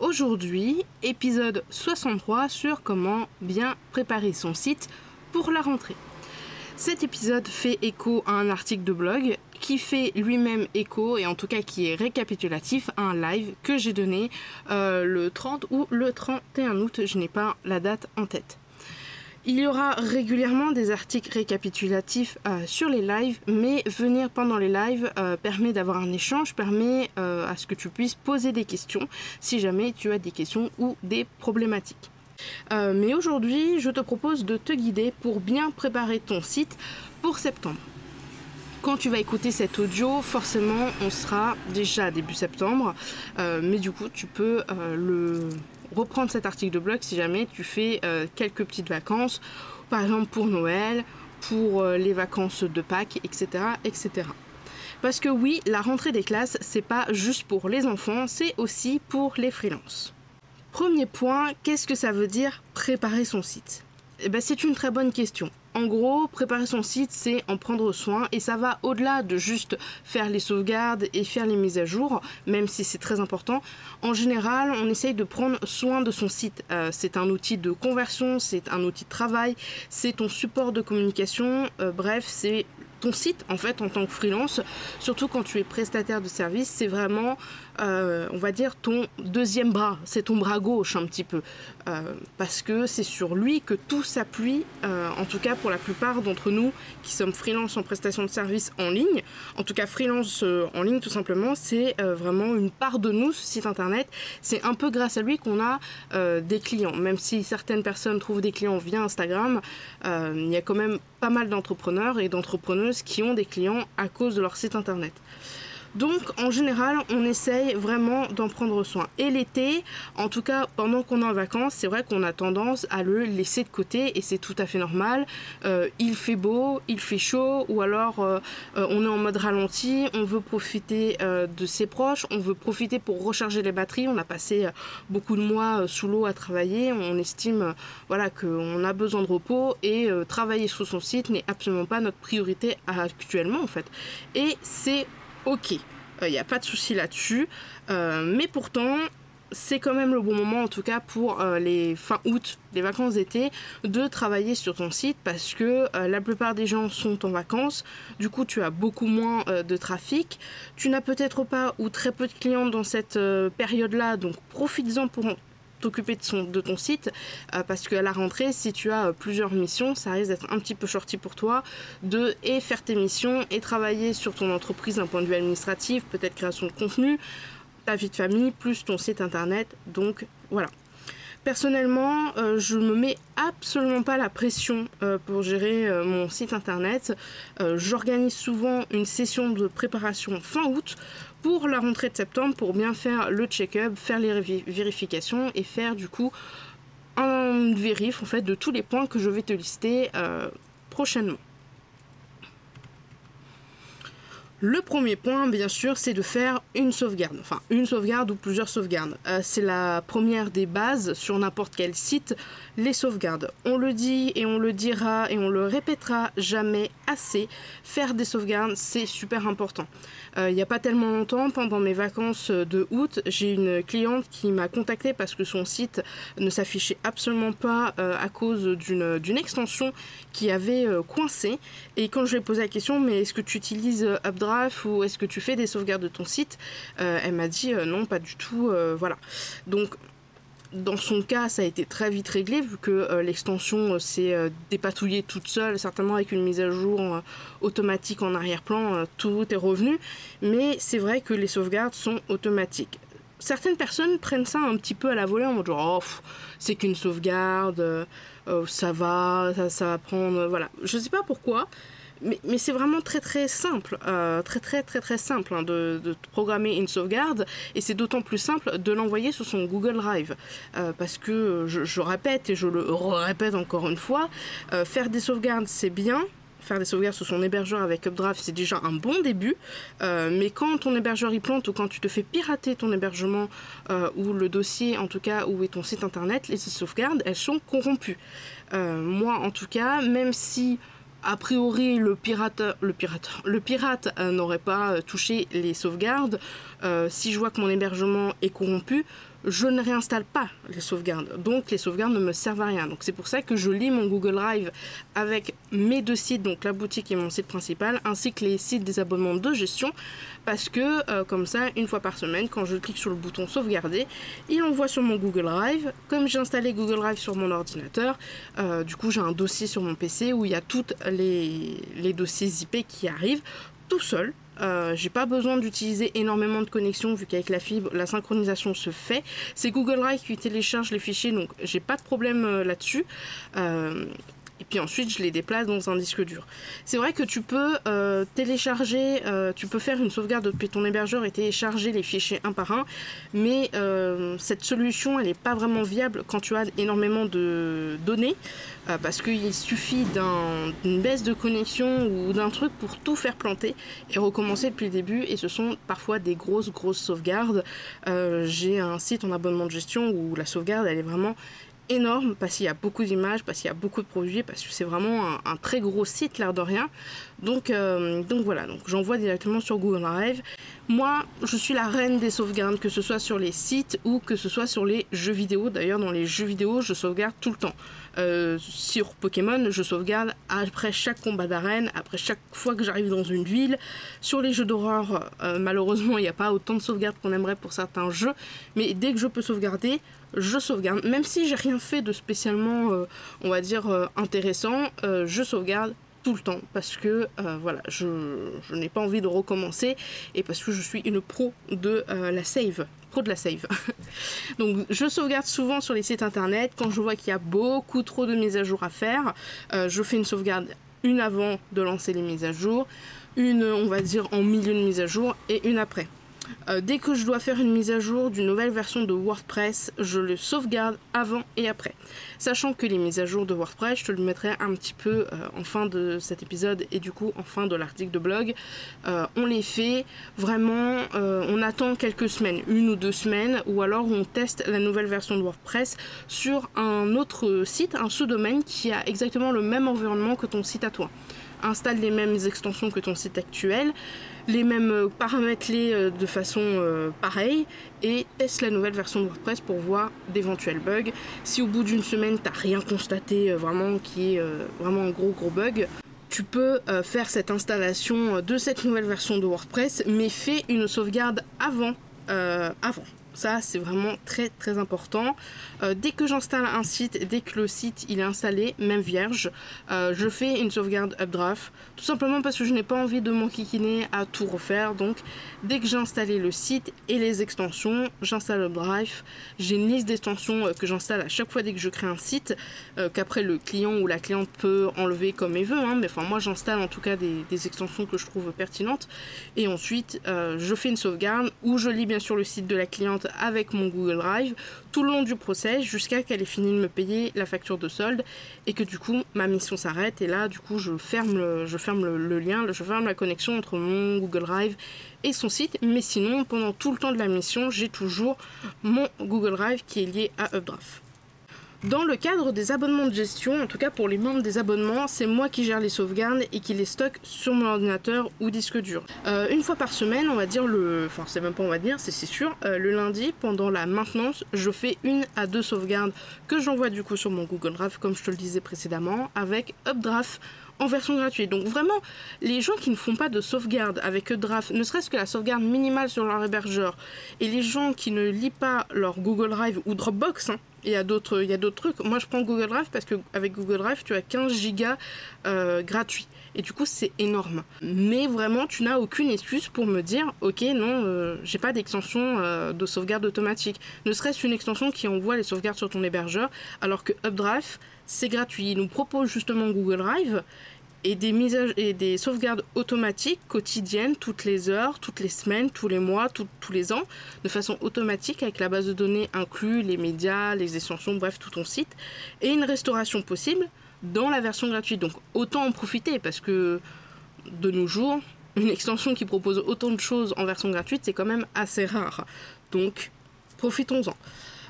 Aujourd'hui, épisode 63 sur comment bien préparer son site pour la rentrée. Cet épisode fait écho à un article de blog qui fait lui-même écho et en tout cas qui est récapitulatif à un live que j'ai donné euh, le 30 ou le 31 août, je n'ai pas la date en tête. Il y aura régulièrement des articles récapitulatifs euh, sur les lives, mais venir pendant les lives euh, permet d'avoir un échange, permet euh, à ce que tu puisses poser des questions si jamais tu as des questions ou des problématiques. mais aujourd'hui, je te propose de te guider pour bien préparer ton site pour septembre. Quand tu vas écouter cet audio, forcément, on sera déjà début septembre, mais du coup, tu peux le reprendre cet article de blog si jamais tu fais euh, quelques petites vacances, par exemple pour Noël, pour euh, les vacances de Pâques, etc., etc. Parce que oui, la rentrée des classes, c'est pas juste pour les enfants, c'est aussi pour les freelances. Premier point, qu'est-ce que ça veut dire préparer son site? Eh ben, C'est une très bonne question. En gros, préparer son site, c'est en prendre soin et ça va au-delà de juste faire les sauvegardes et faire les mises à jour, même si c'est très important. En général, on essaye de prendre soin de son site. Euh, c'est un outil de conversion, c'est un outil de travail, c'est ton support de communication, euh, bref, c'est ton site en fait en tant que freelance, surtout quand tu es prestataire de service, c'est vraiment, euh, on va dire, ton deuxième bras, c'est ton bras gauche un petit peu, euh, parce que c'est sur lui que tout s'appuie, euh, en tout cas pour la plupart d'entre nous qui sommes freelance en prestation de service en ligne, en tout cas freelance en ligne tout simplement, c'est vraiment une part de nous, ce site internet, c'est un peu grâce à lui qu'on a des clients, même si certaines personnes trouvent des clients via Instagram, il y a quand même pas mal d'entrepreneurs et d'entrepreneuses qui ont des clients à cause de leur site internet. Donc en général, on essaye vraiment d'en prendre soin. Et l'été, en tout cas pendant qu'on est en vacances, c'est vrai qu'on a tendance à le laisser de côté et c'est tout à fait normal. Euh, il fait beau, il fait chaud, ou alors euh, euh, on est en mode ralenti, on veut profiter de ses proches, on veut profiter pour recharger les batteries. On a passé beaucoup de mois sous l'eau à travailler, on estime voilà qu'on a besoin de repos et travailler sur son site n'est absolument pas notre priorité actuellement en fait. Et c'est ok, il euh, n'y a pas de souci là-dessus. Euh, mais pourtant, c'est quand même le bon moment, en tout cas pour euh, les fin août, les vacances d'été, de travailler sur ton site parce que la plupart des gens sont en vacances. Du coup, tu as beaucoup moins de trafic. Tu n'as peut-être pas ou très peu de clients dans cette période-là, donc profites-en pour t'occuper de, ton site euh, parce qu'à la rentrée, si tu as euh, plusieurs missions, ça risque d'être un petit peu shorty pour toi de et faire tes missions et travailler sur ton entreprise d'un point de vue administratif, peut-être création de contenu, ta vie de famille, plus ton site internet. Donc voilà. Personnellement, euh, je me mets absolument pas la pression pour gérer mon site internet. J'organise souvent une session de préparation fin août pour la rentrée de septembre pour bien faire le check-up, faire les vérifications et faire du coup un vérif en fait de tous les points que je vais te lister euh, prochainement. Le premier point, bien sûr, c'est de faire une sauvegarde. Enfin, une sauvegarde ou plusieurs sauvegardes. Euh, c'est la première des bases sur n'importe quel site, les sauvegardes. On le dit et on le dira et on le répétera jamais assez. Faire des sauvegardes, c'est super important. Euh, il n'y a pas tellement longtemps, pendant mes vacances de août, j'ai une cliente qui m'a contacté parce que son site ne s'affichait absolument pas euh, à cause d'une extension qui avait coincé. Et quand je lui ai posé la question, mais est-ce que tu utilises Updraft ou est-ce que tu fais des sauvegardes de ton site euh, Elle m'a dit euh, non, pas du tout. Euh, voilà. Donc dans son cas, ça a été très vite réglé vu que l'extension s'est dépatouillée toute seule, certainement avec une mise à jour automatique en arrière-plan, tout est revenu. Mais c'est vrai que les sauvegardes sont automatiques. Certaines personnes prennent ça un petit peu à la volée en mode oh, c'est qu'une sauvegarde, ça va, ça, ça va prendre. Voilà. Je sais pas pourquoi mais, c'est vraiment très très simple, euh, très très très très simple hein, de, programmer une sauvegarde et c'est d'autant plus simple de l'envoyer sur son Google Drive euh, parce que je, répète et je le répète encore une fois, euh, faire des sauvegardes c'est bien, faire des sauvegardes sur son hébergeur avec Updraft, c'est déjà un bon début. mais quand ton hébergeur y plante ou quand tu te fais pirater ton hébergement ou le dossier, en tout cas, où est ton site internet, les sauvegardes, elles sont corrompues. moi, en tout cas, même si a priori, le pirate, le pirate, euh, n'aurait pas euh, touché les sauvegardes. Euh, si je vois que mon hébergement est corrompu, je ne réinstalle pas les sauvegardes. Donc les sauvegardes ne me servent à rien. Donc c'est pour ça que je lis mon Google Drive avec mes deux sites, donc la boutique et mon site principal, ainsi que les sites des abonnements de gestion, parce que euh, comme ça, une fois par semaine, quand je clique sur le bouton sauvegarder, il envoie sur mon Google Drive. Comme j'ai installé Google Drive sur mon ordinateur, euh, du coup j'ai un dossier sur mon PC où il y a tous les, les dossiers IP qui arrivent tout seul euh, j'ai pas besoin d'utiliser énormément de connexions vu qu'avec la fibre, la synchronisation se fait. C'est Google Drive qui télécharge les fichiers, donc j'ai pas de problème euh, là-dessus. Et puis ensuite je les déplace dans un disque dur. C'est vrai que tu peux euh, télécharger, euh, tu peux faire une sauvegarde depuis ton hébergeur et télécharger les fichiers un par un, mais euh, cette solution elle n'est pas vraiment viable quand tu as énormément de données, parce qu'il suffit d'une baisse de connexion ou d'un truc pour tout faire planter et recommencer depuis le début, et ce sont parfois des grosses grosses sauvegardes. J'ai un site en abonnement de gestion où la sauvegarde elle est vraiment énorme parce qu'il y a beaucoup d'images, parce qu'il y a beaucoup de produits, parce que c'est vraiment un, très gros site, l'air de rien. Donc, euh, donc voilà, j'envoie directement sur Google Drive. Moi, je suis la reine des sauvegardes, que ce soit sur les sites ou que ce soit sur les jeux vidéo. D'ailleurs, dans les jeux vidéo, je sauvegarde tout le temps. Euh, sur Pokémon, je sauvegarde après chaque combat d'arène, après chaque fois que j'arrive dans une ville. Sur les jeux d'horreur, euh, malheureusement, il n'y a pas autant de sauvegardes qu'on aimerait pour certains jeux. Mais dès que je peux sauvegarder, je sauvegarde. Même si j'ai rien fait de spécialement, on va dire, intéressant, je sauvegarde tout le temps parce que euh, voilà, je, n'ai pas envie de recommencer et parce que je suis une pro de euh, la save, pro de la save. Donc je sauvegarde souvent sur les sites internet quand je vois qu'il y a beaucoup trop de mises à jour à faire. Euh, je fais une sauvegarde une avant de lancer les mises à jour, une on va dire en milieu de mise à jour et une après. Euh, dès que je dois faire une mise à jour d'une nouvelle version de WordPress, je le sauvegarde avant et après. Sachant que les mises à jour de WordPress, je te le mettrai un petit peu euh, en fin de cet épisode et du coup en fin de l'article de blog. Euh, on les fait vraiment, on attend quelques semaines, une ou deux semaines, ou alors on teste la nouvelle version de WordPress sur un autre site, un sous-domaine qui a exactement le même environnement que ton site à toi installe les mêmes extensions que ton site actuel, les mêmes euh, paramètres-les euh, de façon euh, pareille et teste la nouvelle version de WordPress pour voir d'éventuels bugs? Si au bout d'une semaine t'as rien constaté vraiment qui est vraiment un gros gros bug, tu peux faire cette installation de cette nouvelle version de WordPress, mais fais une sauvegarde avant. avant. Ça, c'est vraiment très très important. Euh, dès que j'installe un site, dès que le site il est installé, même vierge, euh, je fais une sauvegarde Updraft. Tout simplement parce que je n'ai pas envie de m'enquiquiner à tout refaire. Donc, dès que j'ai installé le site et les extensions, j'installe Updraft. J'ai une liste d'extensions euh, que j'installe à chaque fois dès que je crée un site, qu'après le client ou la cliente peut enlever comme il veut. Hein. mais enfin, moi j'installe en tout cas des, extensions que je trouve pertinentes. Et ensuite, je fais une sauvegarde où je lis bien sûr le site de la cliente avec mon Google Drive tout le long du process jusqu'à qu'elle ait fini de me payer la facture de solde et que du coup ma mission s'arrête et là du coup je ferme le, je ferme le, lien, je ferme la connexion entre mon Google Drive et son site mais sinon pendant tout le temps de la mission j'ai toujours mon Google Drive qui est lié à Updraft. Dans le cadre des abonnements de gestion, en tout cas pour les membres des abonnements, c'est moi qui gère les sauvegardes et qui les stocke sur mon ordinateur ou disque dur. Euh, une fois par semaine, on va dire le. Enfin, c'est même pas on va dire, c'est sûr. Euh, le lundi, pendant la maintenance, je fais une à deux sauvegardes que j'envoie du coup sur mon Google Drive, comme je te le disais précédemment, avec Updraft en version gratuite. Donc vraiment, les gens qui ne font pas de sauvegarde avec Updraft, ne serait-ce que la sauvegarde minimale sur leur hébergeur, et les gens qui ne lisent pas leur Google Drive ou Dropbox, hein, il y a d'autres, trucs. Moi, je prends Google Drive parce que avec Google Drive, tu as 15 gigas euh, gratuits. Et du coup, c'est énorme. Mais vraiment, tu n'as aucune excuse pour me dire, ok, non, euh, j'ai pas d'extension euh, de sauvegarde automatique. Ne serait-ce une extension qui envoie les sauvegardes sur ton hébergeur, alors que Updraft, c'est gratuit. Il nous propose justement Google Drive et des, sauvegardes automatiques quotidiennes toutes les heures, toutes les semaines, tous les mois, tous les ans, de façon automatique avec la base de données inclus, les médias, les extensions, bref, tout ton site, et une restauration possible dans la version gratuite. Donc autant en profiter parce que de nos jours, une extension qui propose autant de choses en version gratuite, c'est quand même assez rare. Donc profitons-en.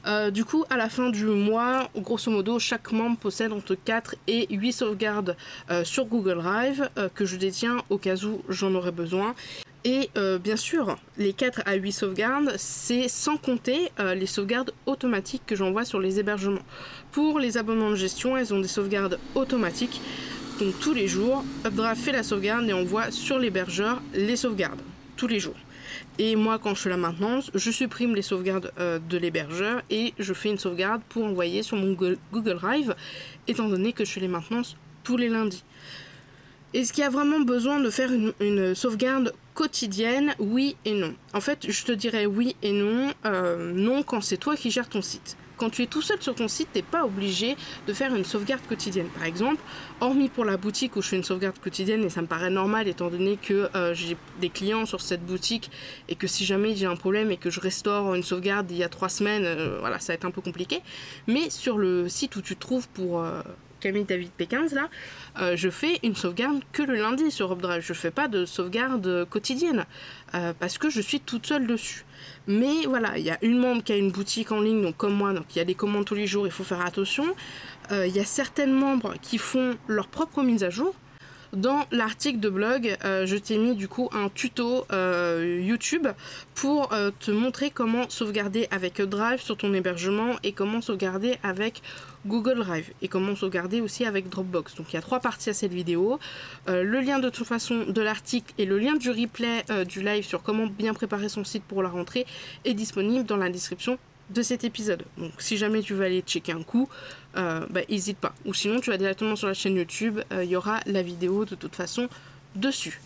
Euh, du coup, à la fin du mois, grosso modo, chaque membre possède entre 4 et 8 sauvegardes euh, sur Google Drive euh, que je détiens au cas où j'en aurais besoin. Et bien sûr, les 4 à 8 sauvegardes, c'est sans compter les sauvegardes automatiques que j'envoie sur les hébergements. Pour les abonnements de gestion, elles ont des sauvegardes automatiques. Donc tous les jours, Updraft fait la sauvegarde et envoie sur l'hébergeur les sauvegardes. Tous les jours. Et moi, quand je fais la maintenance, je supprime les sauvegardes euh, de l'hébergeur et je fais une sauvegarde pour envoyer sur mon Google Drive, étant donné que je fais les maintenances tous les lundis. Est-ce qu'il y a vraiment besoin de faire une, sauvegarde quotidienne Oui et non? En fait, je te dirais oui et non. Euh, non quand c'est toi qui gères ton site quand tu es tout seul sur ton site, tu n'es pas obligé de faire une sauvegarde quotidienne. Par exemple, hormis pour la boutique où je fais une sauvegarde quotidienne et ça me paraît normal étant donné que euh, j'ai des clients sur cette boutique et que si jamais j'ai un problème et que je restaure une sauvegarde il y a trois semaines, euh, voilà, ça va être un peu compliqué. Mais sur le site où tu trouves pour euh, Camille David P15 là, je fais une sauvegarde que le lundi sur UpDrive. Je fais pas de sauvegarde quotidienne parce que je suis toute seule dessus. Mais voilà, il y a une membre qui a une boutique en ligne, donc comme moi, donc il y a des commandes tous les jours, il faut faire attention. Euh, il y a certaines membres qui font leur propre mise à jour. Dans l'article de blog, euh, je t'ai mis du coup un tuto euh, YouTube pour te montrer comment sauvegarder avec Drive sur ton hébergement et comment sauvegarder avec Google Drive et comment sauvegarder aussi avec Dropbox. Donc il y a trois parties à cette vidéo. Euh, le lien de toute façon de l'article et le lien du replay euh, du live sur comment bien préparer son site pour la rentrée est disponible dans la description de cet épisode. Donc si jamais tu veux aller checker un coup, euh, bah, n'hésite pas. Ou sinon tu vas directement sur la chaîne YouTube, il y aura la vidéo de toute façon dessus.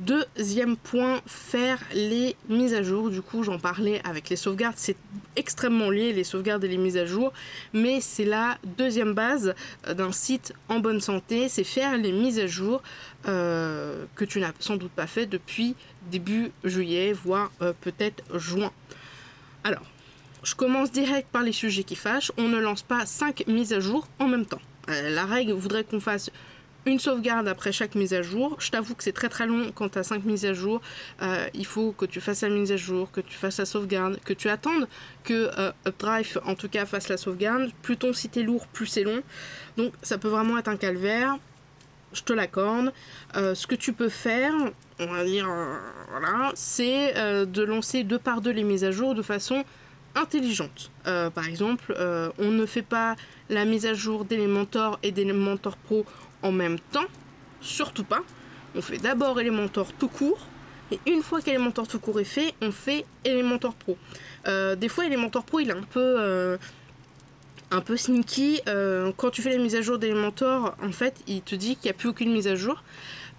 Deuxième point, faire les mises à jour. Du coup, j'en parlais avec les sauvegardes. C'est extrêmement lié, les sauvegardes et les mises à jour. Mais c'est la deuxième base euh, d'un site en bonne santé. C'est faire les mises à jour euh, que tu n'as sans doute pas fait depuis début juillet, voire euh, peut-être juin. Alors, je commence direct par les sujets qui fâchent. On ne lance pas 5 mises à jour en même temps. la règle voudrait qu'on fasse une sauvegarde après chaque mise à jour. Je t'avoue que c'est très très long quand tu as 5 mises à jour. Euh, il faut que tu fasses la mise à jour, que tu fasses la sauvegarde, que tu attendes que euh, UpDrive en tout cas fasse la sauvegarde. Plus ton site est lourd, plus c'est long. Donc ça peut vraiment être un calvaire. Je te l'accorde. Euh, ce que tu peux faire, on va dire, voilà, c'est de lancer deux par deux les mises à jour de façon intelligente. par exemple, on ne fait pas la mise à jour d'Elementor et d'Elementor Pro en même temps, surtout pas. On fait d'abord Elementor tout court, et une fois qu'Elementor tout court est fait, on fait Elementor Pro. Euh, des fois, Elementor Pro, il est un peu, euh, un peu sneaky. Euh, quand tu fais la mise à jour d'Elementor, en fait, il te dit qu'il n'y a plus aucune mise à jour.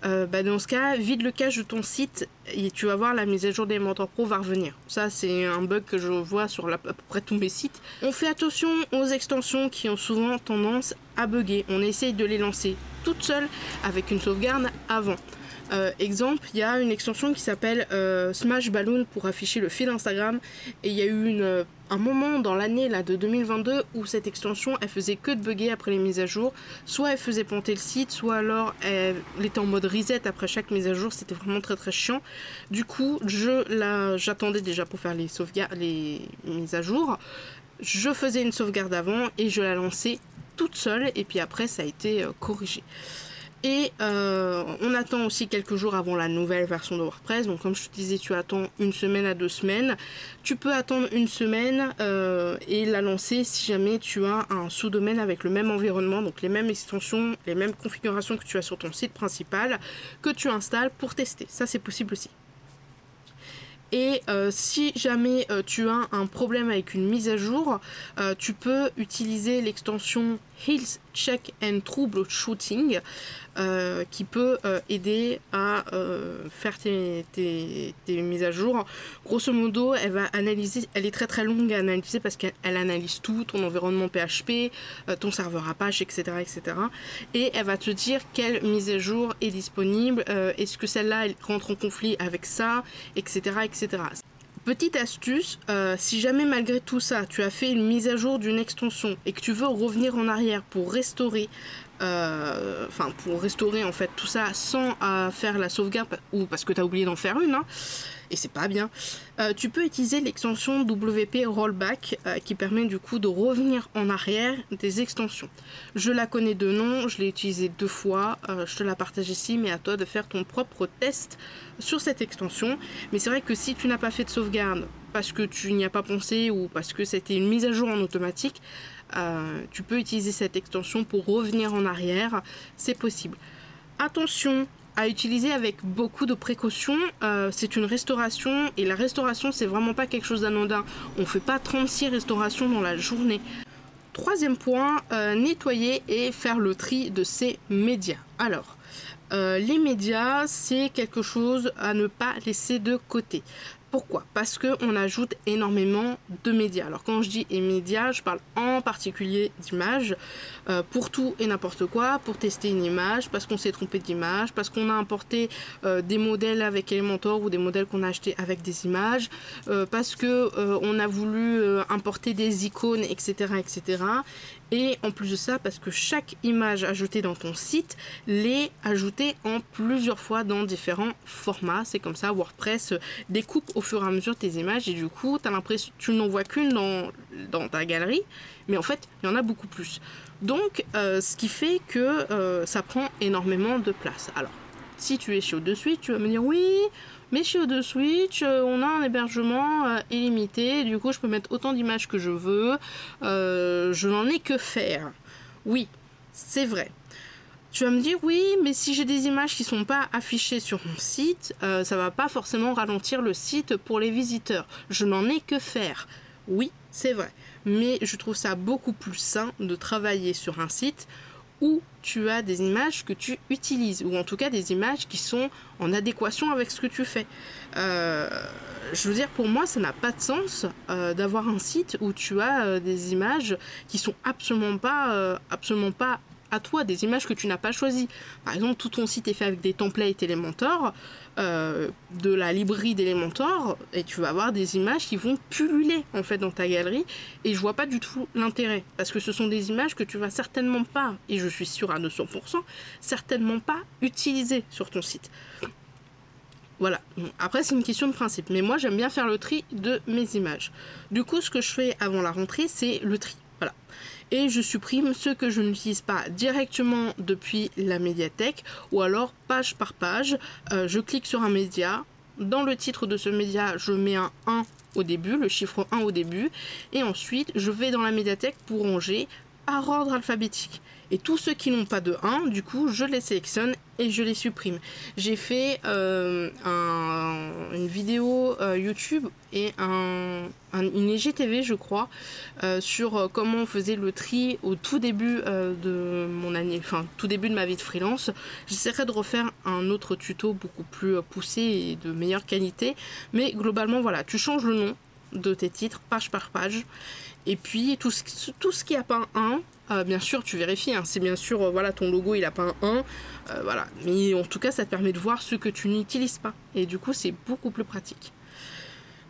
Euh, bah, dans ce cas, vide le cache de ton site et tu vas voir la mise à jour des Mentor Pro va revenir. Ça, c'est un bug que je vois sur à peu près tous mes sites. On fait attention aux extensions qui ont souvent tendance à bugger. On essaye de les lancer toutes seules avec une sauvegarde avant. Euh, exemple, il y a une extension qui s'appelle euh, Smash Balloon pour afficher le fil Instagram. Et il y a eu une, un moment dans l'année de 2022 où cette extension elle faisait que de bugger après les mises à jour. Soit elle faisait planter le site, soit alors elle, était en mode reset après chaque mise à jour. C'était vraiment très très chiant. Du coup, j'attendais déjà pour faire les les mises à jour. Je faisais une sauvegarde avant et je la lançais toute seule. Et puis après, ça a été euh, corrigé. Et euh, on attend aussi quelques jours avant la nouvelle version de WordPress. Donc comme je te disais, tu attends une semaine à deux semaines. Tu peux attendre une semaine euh, et la lancer si jamais tu as un sous-domaine avec le même environnement, donc les mêmes extensions, les mêmes configurations que tu as sur ton site principal, que tu installes pour tester. Ça c'est possible aussi. Et euh, si jamais tu as un problème avec une mise à jour, tu peux utiliser l'extension Health Check and Troubleshooting euh, qui peut euh, aider à euh, faire tes, mises à jour. Grosso modo, elle va analyser, elle est très très longue à analyser parce qu'elle analyse tout, ton environnement PHP, ton serveur Apache, etc., etc. Et elle va te dire quelle mise à jour est disponible, est-ce que celle-là rentre en conflit avec ça, etc., etc. Petite astuce, euh, si jamais malgré tout ça, tu as fait une mise à jour d'une extension et que tu veux revenir en arrière pour restaurer, euh, pour restaurer en fait tout ça sans euh, faire la sauvegarde ou parce que tu as oublié d'en faire une, hein, et c'est pas bien. Euh, tu peux utiliser l'extension WP Rollback euh, qui permet du coup de revenir en arrière des extensions. Je la connais de nom, je l'ai utilisée deux fois, euh, je te la partage ici, mais à toi de faire ton propre test sur cette extension. Mais c'est vrai que si tu n'as pas fait de sauvegarde parce que tu n'y as pas pensé ou parce que c'était une mise à jour en automatique, tu peux utiliser cette extension pour revenir en arrière, c'est possible. Attention, utiliser avec beaucoup de précautions. Euh, c'est une restauration et la restauration c'est vraiment pas quelque chose d'anodin. On fait pas 36 restaurations dans la journée. Troisième point, euh, nettoyer et faire le tri de ces médias. Alors, euh, les médias, c'est quelque chose à ne pas laisser de côté. Pourquoi? Parce qu'on ajoute énormément de médias. Alors quand je dis médias, je parle en particulier d'images euh, pour tout et n'importe quoi, pour tester une image, parce qu'on s'est trompé d'image, parce qu'on a importé euh, des modèles avec Elementor ou des modèles qu'on a achetés avec des images, euh, parce que on a voulu importer des icônes, etc., etc. Et en plus de ça, parce que chaque image ajoutée dans ton site l'est ajoutée en plusieurs fois dans différents formats. C'est comme ça, WordPress découpe au fur et à mesure tes images et du coup, as l'impression tu n'en vois qu'une dans, ta galerie, mais en fait, il y en a beaucoup plus. Donc, euh, ce qui fait que euh, ça prend énormément de place. Alors, si tu es chez o Switch, tu vas me dire oui, mais chez o Switch, euh, on a un hébergement illimité, du coup, je peux mettre autant d'images que je veux, je n'en ai que faire. Oui, c'est vrai. Tu vas me dire oui, mais si j'ai des images qui sont pas affichées sur mon site, ça ça va pas forcément ralentir le site pour les visiteurs. Je n'en ai que faire. Oui, c'est vrai. Mais je trouve ça beaucoup plus sain de travailler sur un site où tu as des images que tu utilises, ou en tout cas des images qui sont en adéquation avec ce que tu fais. Euh, je veux dire, pour moi, ça n'a pas de sens euh, d'avoir un site où tu as euh, des images qui sont absolument pas, absolument pas à toi, des images que tu n'as pas choisies. Par exemple, tout ton site est fait avec des templates Elementor, euh, de la librairie d'Elementor, et tu vas avoir des images qui vont pulluler en fait dans ta galerie, et je vois pas du tout l'intérêt, parce que ce sont des images que tu vas certainement pas, et je suis sûr à 200%, certainement pas utiliser sur ton site. Voilà. Après, c'est une question de principe. Mais moi, j'aime bien faire le tri de mes images. Du coup, ce que je fais avant la rentrée, c'est le tri. Voilà et je supprime ceux que je n'utilise pas directement depuis la médiathèque ou alors page par page. Euh, je clique sur un média. Dans le titre de ce média, je mets un 1 au début, le chiffre 1 au début, et ensuite je vais dans la médiathèque pour ranger par ordre alphabétique. Et tous ceux qui n'ont pas de 1, du coup, je les sélectionne et je les supprime. J'ai fait euh, une vidéo euh, YouTube et un, une IGTV, je crois, euh, sur comment on faisait le tri au tout début de mon année, enfin, tout début de ma vie de freelance. J'essaierai de refaire un autre tuto beaucoup plus poussé et de meilleure qualité. Mais globalement, voilà, tu changes le nom de tes titres page par page. Et puis tout ce, qui a pas un 1, euh, bien sûr, tu vérifies. Hein. c'est bien sûr, euh, voilà, ton logo il a pas un 1. Euh, voilà. Mais en tout cas, ça te permet de voir ce que tu n'utilises pas. Et du coup, c'est beaucoup plus pratique.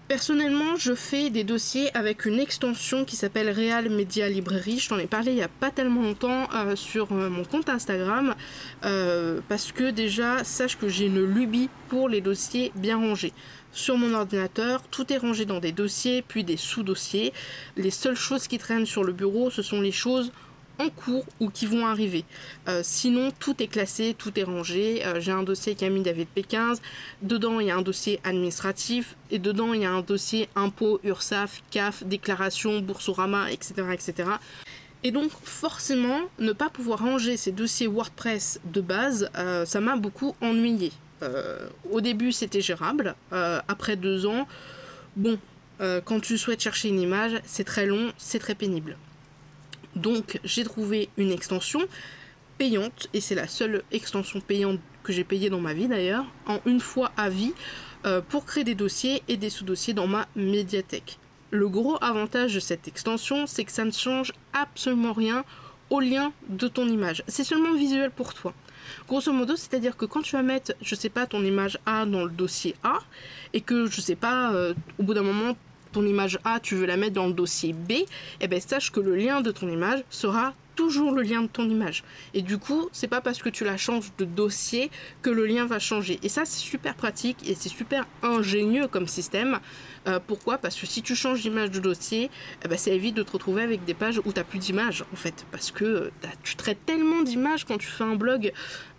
Personnellement, je fais des dossiers avec une extension qui s'appelle Real Media Library. Je t'en ai parlé il n'y a pas tellement longtemps sur mon compte Instagram. parce que déjà, sache que j'ai une lubie pour les dossiers bien rangés. Sur mon ordinateur, tout est rangé dans des dossiers, puis des sous-dossiers. Les seules choses qui traînent sur le bureau, ce sont les choses en cours ou qui vont arriver. Euh, sinon, tout est classé, tout est rangé. Euh, j'ai un dossier Camille David P15. Dedans, il y a un dossier administratif. Et dedans, il y a un dossier impôts, URSAF, CAF, déclaration, Boursorama, etc. etc. Et donc, forcément, ne pas pouvoir ranger ces dossiers WordPress de base, euh, ça m'a beaucoup ennuyé. au début, c'était gérable. après deux ans, bon, quand tu souhaites chercher une image, c'est très long, c'est très pénible. Donc j'ai trouvé une extension payante, et c'est la seule extension payante que j'ai payée dans ma vie d'ailleurs, en une fois à vie, euh, pour créer des dossiers et des sous-dossiers dans ma médiathèque. Le gros avantage de cette extension, c'est que ça ne change absolument rien au lien de ton image. C'est seulement visuel pour toi. Grosso modo, c'est-à-dire que quand tu vas mettre, je sais pas, ton image A dans le dossier A, et que, je sais pas, euh, au bout d'un moment, ton image A, tu veux la mettre dans le dossier B, eh ben sache que le lien de ton image sera toujours le lien de ton image. Et du coup, c'est pas parce que tu la changes de dossier que le lien va changer. Et ça, c'est super pratique et c'est super ingénieux comme système. Euh, pourquoi? Parce que si tu changes d'image de dossier, eh ben, ça évite de te retrouver avec des pages où tu n'as plus d'image, en fait. Parce que euh, tu traites tellement d'images quand tu fais un blog,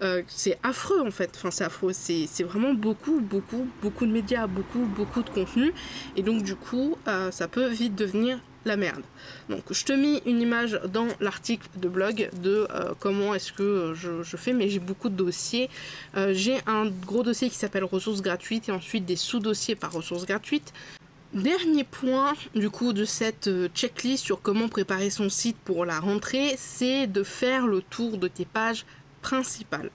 euh, c'est affreux, en fait. Enfin, c'est affreux. C'est vraiment beaucoup, beaucoup, beaucoup de médias, beaucoup, beaucoup de contenu. Et donc, du coup, ça peut vite devenir la merde. Donc je te mets une image dans l'article de blog de comment est-ce que je, fais, mais j'ai beaucoup de dossiers. j'ai un gros dossier qui s'appelle ressources gratuites et ensuite des sous-dossiers par ressources gratuites. Dernier point du coup de cette euh, checklist sur comment préparer son site pour la rentrée, c'est de faire le tour de tes pages principales.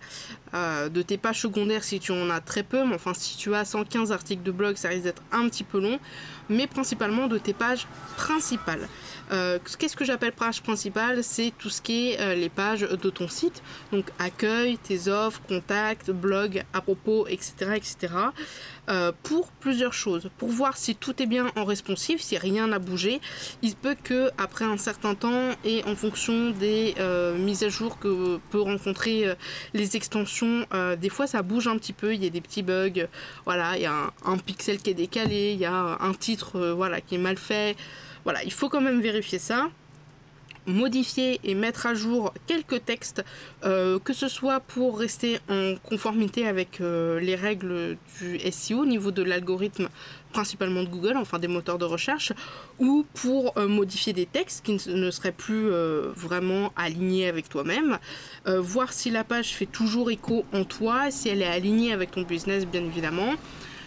Euh, de tes pages secondaires si tu en as très peu, mais enfin si tu as 115 articles de blog ça risque d'être un petit peu long, mais principalement de tes pages principales. Euh, qu'est-ce que j'appelle page principale? C'est tout ce qui est les pages de ton site, donc accueil, tes offres, contacts, blog, à propos, etc. etc. Euh, pour plusieurs choses. Pour voir si tout est bien en responsive, si rien n'a bougé. Il se peut que après un certain temps et en fonction des euh, mises à jour que peut rencontrer euh, les extensions, des fois ça bouge un petit peu. Il y a des petits bugs. Voilà, il y a un, pixel qui est décalé, il y a un titre voilà qui est mal fait. Voilà, il faut quand même vérifier ça modifier et mettre à jour quelques textes, euh, que ce soit pour rester en conformité avec euh, les règles du SEO au niveau de l'algorithme principalement de Google, enfin des moteurs de recherche, ou pour euh, modifier des textes qui ne seraient plus vraiment alignés avec toi-même, voir si la page fait toujours écho en toi, si elle est alignée avec ton business bien évidemment,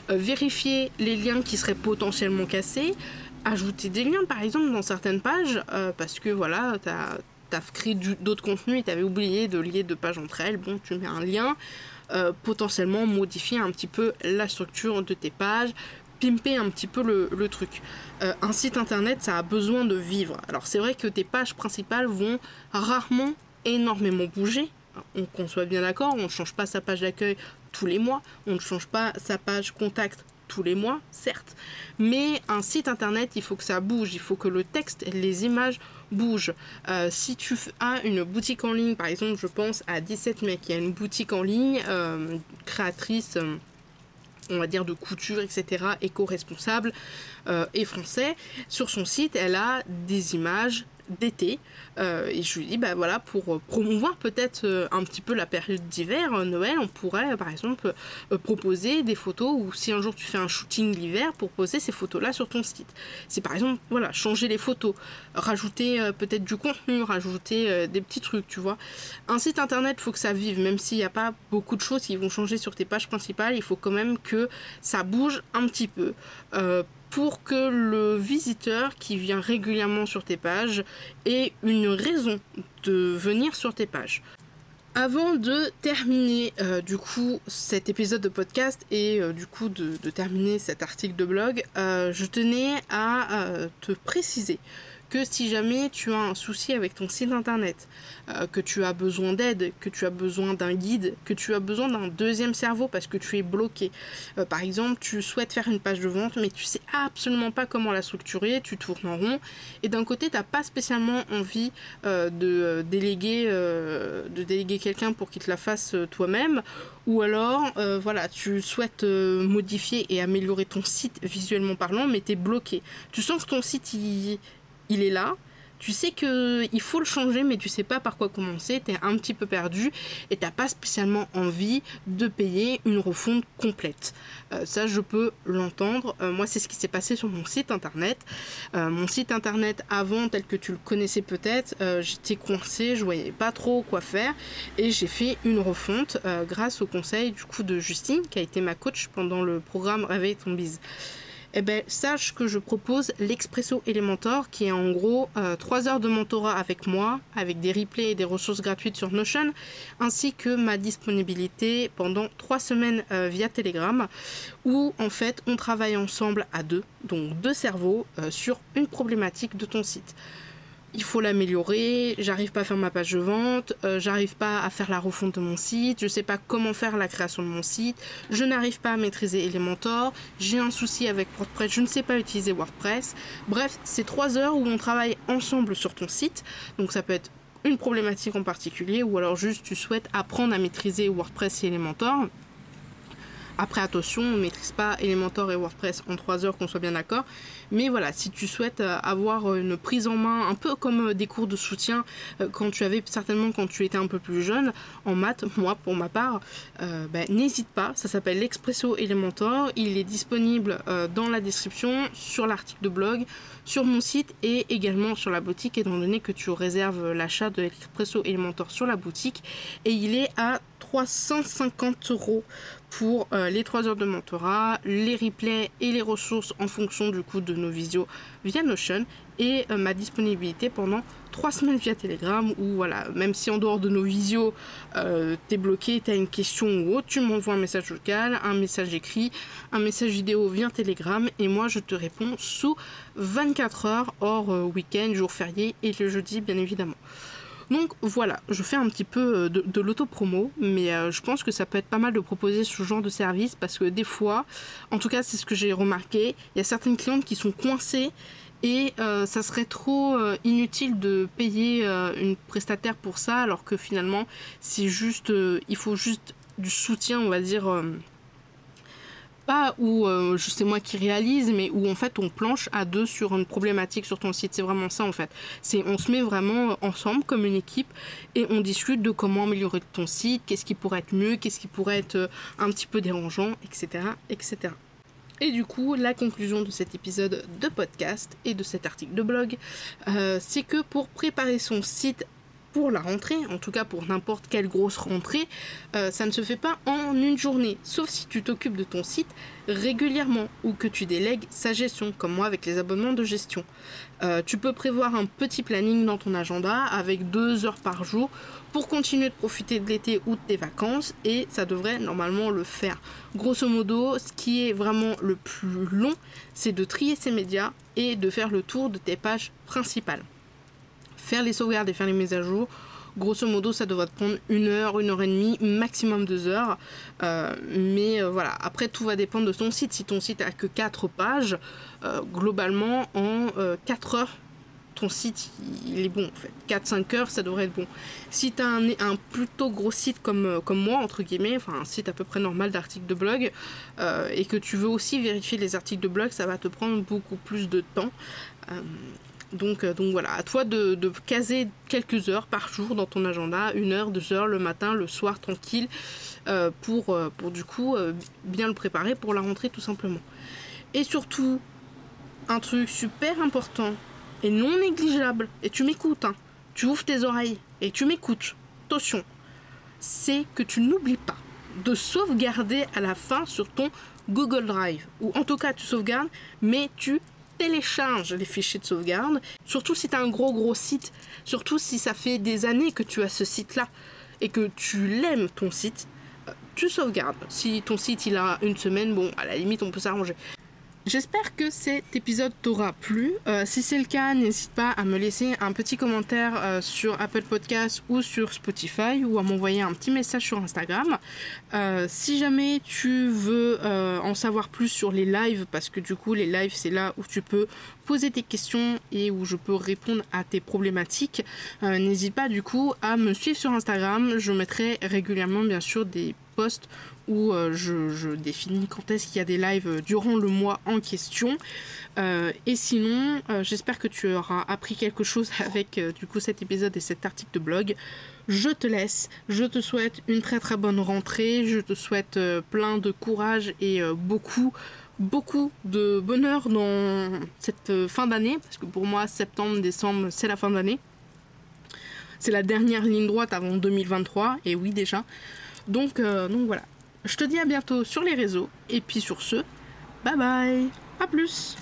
vérifier les liens qui seraient potentiellement cassés, ajouter des liens par exemple dans certaines pages euh, parce que voilà, tu as, créé d'autres contenus et tu avais oublié de lier deux pages entre elles. Bon, tu mets un lien, euh, potentiellement modifier un petit peu la structure de tes pages, pimper un petit peu le, truc. Euh, un site internet, ça a besoin de vivre. Alors c'est vrai que tes pages principales vont rarement énormément bouger. On, soit bien d'accord, on ne change pas sa page d'accueil tous les mois, on ne change pas sa page contact tous les mois, certes. Mais un site internet, il faut que ça bouge, il faut que le texte, les images bougent. Euh, si tu as une boutique en ligne, par exemple, je pense à 17 mai qui a une boutique en ligne, euh, créatrice. Euh, on va dire de couture, etc., éco-responsable et français. Sur son site, elle a des images d'été. Euh, et je lui dis, bah voilà, pour euh, promouvoir peut-être euh, un petit peu la période d'hiver, Noël, on pourrait par exemple proposer des photos ou si un jour tu fais un shooting l'hiver, pour poser ces photos-là sur ton site. C'est par exemple, voilà, changer les photos, rajouter peut-être du contenu, rajouter des petits trucs, tu vois. Un site internet, faut que ça vive, même s'il n'y a pas beaucoup de choses qui vont changer sur tes pages principales, il faut quand même que ça bouge un petit peu pour que le visiteur qui vient régulièrement sur tes pages ait une raison de venir sur tes pages. Avant de terminer euh, du coup cet épisode de podcast et euh, du coup de, terminer cet article de blog, euh, je tenais à te préciser que si jamais tu as un souci avec ton site internet, euh, que tu as besoin d'aide, que tu as besoin d'un guide, que tu as besoin d'un deuxième cerveau parce que tu es bloqué. Euh, par exemple, tu souhaites faire une page de vente mais tu sais absolument pas comment la structurer, tu tournes en rond et d'un côté tu n'as pas spécialement envie euh, de déléguer, de déléguer quelqu'un pour qu'il te la fasse toi-même ou alors voilà tu souhaites modifier et améliorer ton site visuellement parlant mais tu es bloqué. Tu sens que ton site il il est là. Tu sais qu'il faut le changer, mais tu sais pas par quoi commencer, tu es un petit peu perdu et t'as pas spécialement envie de payer une refonte complète. Euh, ça, je peux l'entendre. Euh, moi, c'est ce qui s'est passé sur mon site internet. Euh, mon site internet avant, tel que tu le connaissais peut-être, j'étais coincée, je voyais pas trop quoi faire et j'ai fait une refonte grâce au conseil du coup de Justine, qui a été ma coach pendant le programme Réveille ton bise. Eh ben, sache que je propose l'Expresso Elementor, qui est en gros euh, 3 heures de mentorat avec moi, avec des replays et des ressources gratuites sur Notion, ainsi que ma disponibilité pendant 3 semaines euh, via Telegram, où en fait on travaille ensemble à deux, donc deux cerveaux, euh, sur une problématique de ton site il faut l'améliorer, j'arrive pas à faire ma page de vente, euh, j'arrive pas à faire la refonte de mon site, je sais pas comment faire la création de mon site, je n'arrive pas à maîtriser Elementor, j'ai un souci avec WordPress, je ne sais pas utiliser WordPress. Bref, c'est trois heures où on travaille ensemble sur ton site, donc ça peut être une problématique en particulier ou alors juste tu souhaites apprendre à maîtriser WordPress et Elementor. Après, attention, on ne maîtrise pas Elementor et WordPress en 3 heures, qu'on soit bien d'accord. Mais voilà, si tu souhaites euh, avoir une prise en main, un peu comme euh, des cours de soutien euh, quand tu avais certainement quand tu étais un peu plus jeune en maths, moi pour ma part, ben, n'hésite pas. Ça s'appelle l'Expresso Elementor. Il est disponible dans la description, sur l'article de blog, sur mon site et également sur la boutique, étant donné que tu réserves l'achat de l'Expresso Elementor sur la boutique. Et il est à 350 euros pour euh, les 3 heures de mentorat, les replays et les ressources en fonction du coup de nos visios via Notion et euh, ma disponibilité pendant 3 semaines via Telegram ou voilà, même si en dehors de nos visios euh, t'es bloqué, t'as une question ou autre, tu m'envoies un message vocal, un message écrit, un message vidéo via Telegram et moi je te réponds sous 24 heures hors week-end, jour férié et le jeudi bien évidemment. Donc voilà, je fais un petit peu euh, de, de l'auto-promo, mais euh, je pense que ça peut être pas mal de proposer ce genre de service parce que des fois, en tout cas c'est ce que j'ai remarqué, il y a certaines clientes qui sont coincées et euh, ça serait trop inutile de payer une prestataire pour ça alors que finalement c'est juste, il faut juste du soutien on va dire pas où euh, c'est moi qui réalise, mais où en fait on planche à deux sur une problématique sur ton site. C'est vraiment ça en fait. C'est on se met vraiment ensemble comme une équipe et on discute de comment améliorer ton site, qu'est-ce qui pourrait être mieux, qu'est-ce qui pourrait être euh, un petit peu dérangeant, etc., etc. Et du coup, la conclusion de cet épisode de podcast et de cet article de blog, euh, c'est que pour préparer son site pour la rentrée, en tout cas pour n'importe quelle grosse rentrée, euh, ça ne se fait pas en une journée, sauf si tu t'occupes de ton site régulièrement ou que tu délègues sa gestion, comme moi avec les abonnements de gestion. Euh, tu peux prévoir un petit planning dans ton agenda avec deux heures par jour pour continuer de profiter de l'été ou de tes vacances et ça devrait normalement le faire. Grosso modo, ce qui est vraiment le plus long, c'est de trier ses médias et de faire le tour de tes pages principales faire les sauvegardes et faire les mises à jour. Grosso modo, ça devrait prendre une heure, une heure et demie, maximum deux heures. Euh, mais euh, voilà, après tout va dépendre de ton site. Si ton site a que quatre pages, euh, globalement en 4 heures, ton site il est bon en fait. 4-5 heures, ça devrait être bon. Si tu as un, un, plutôt gros site comme, comme moi, entre guillemets, enfin un site à peu près normal d'articles de blog, et que tu veux aussi vérifier les articles de blog, ça va te prendre beaucoup plus de temps. Donc, euh, donc voilà, à toi de, caser quelques heures par jour dans ton agenda, une heure, deux heures le matin, le soir, tranquille, euh, pour, euh, pour du coup bien le préparer pour la rentrée tout simplement. Et surtout, un truc super important et non négligeable, et tu m'écoutes, hein, tu ouvres tes oreilles et tu m'écoutes, attention, c'est que tu n'oublies pas de sauvegarder à la fin sur ton Google Drive. Ou en tout cas, tu sauvegardes, mais tu télécharge les fichiers de sauvegarde, surtout si tu as un gros gros site, surtout si ça fait des années que tu as ce site-là et que tu l'aimes ton site, euh, tu sauvegardes. Si ton site il a une semaine, bon, à la limite on peut s'arranger. J'espère que cet épisode t'aura plu. Euh, si c'est le cas, n'hésite pas à me laisser un petit commentaire euh, sur Apple Podcast ou sur Spotify ou à m'envoyer un petit message sur Instagram. Euh, si jamais tu veux en savoir plus sur les lives, parce que du coup les lives c'est là où tu peux poser tes questions et où je peux répondre à tes problématiques, n'hésite pas du coup à me suivre sur Instagram. Je mettrai régulièrement bien sûr des posts où euh, je, définis quand est-ce qu'il y a des lives euh, durant le mois en question. Euh, et sinon, j'espère que tu auras appris quelque chose avec du coup cet épisode et cet article de blog. Je te laisse, je te souhaite une très très bonne rentrée, je te souhaite plein de courage et beaucoup beaucoup de bonheur dans cette fin d'année, parce que pour moi, septembre, décembre, c'est la fin d'année. C'est la dernière ligne droite avant 2023, et oui déjà. Donc, donc voilà. Je te dis à bientôt sur les réseaux. Et puis sur ce, bye bye A plus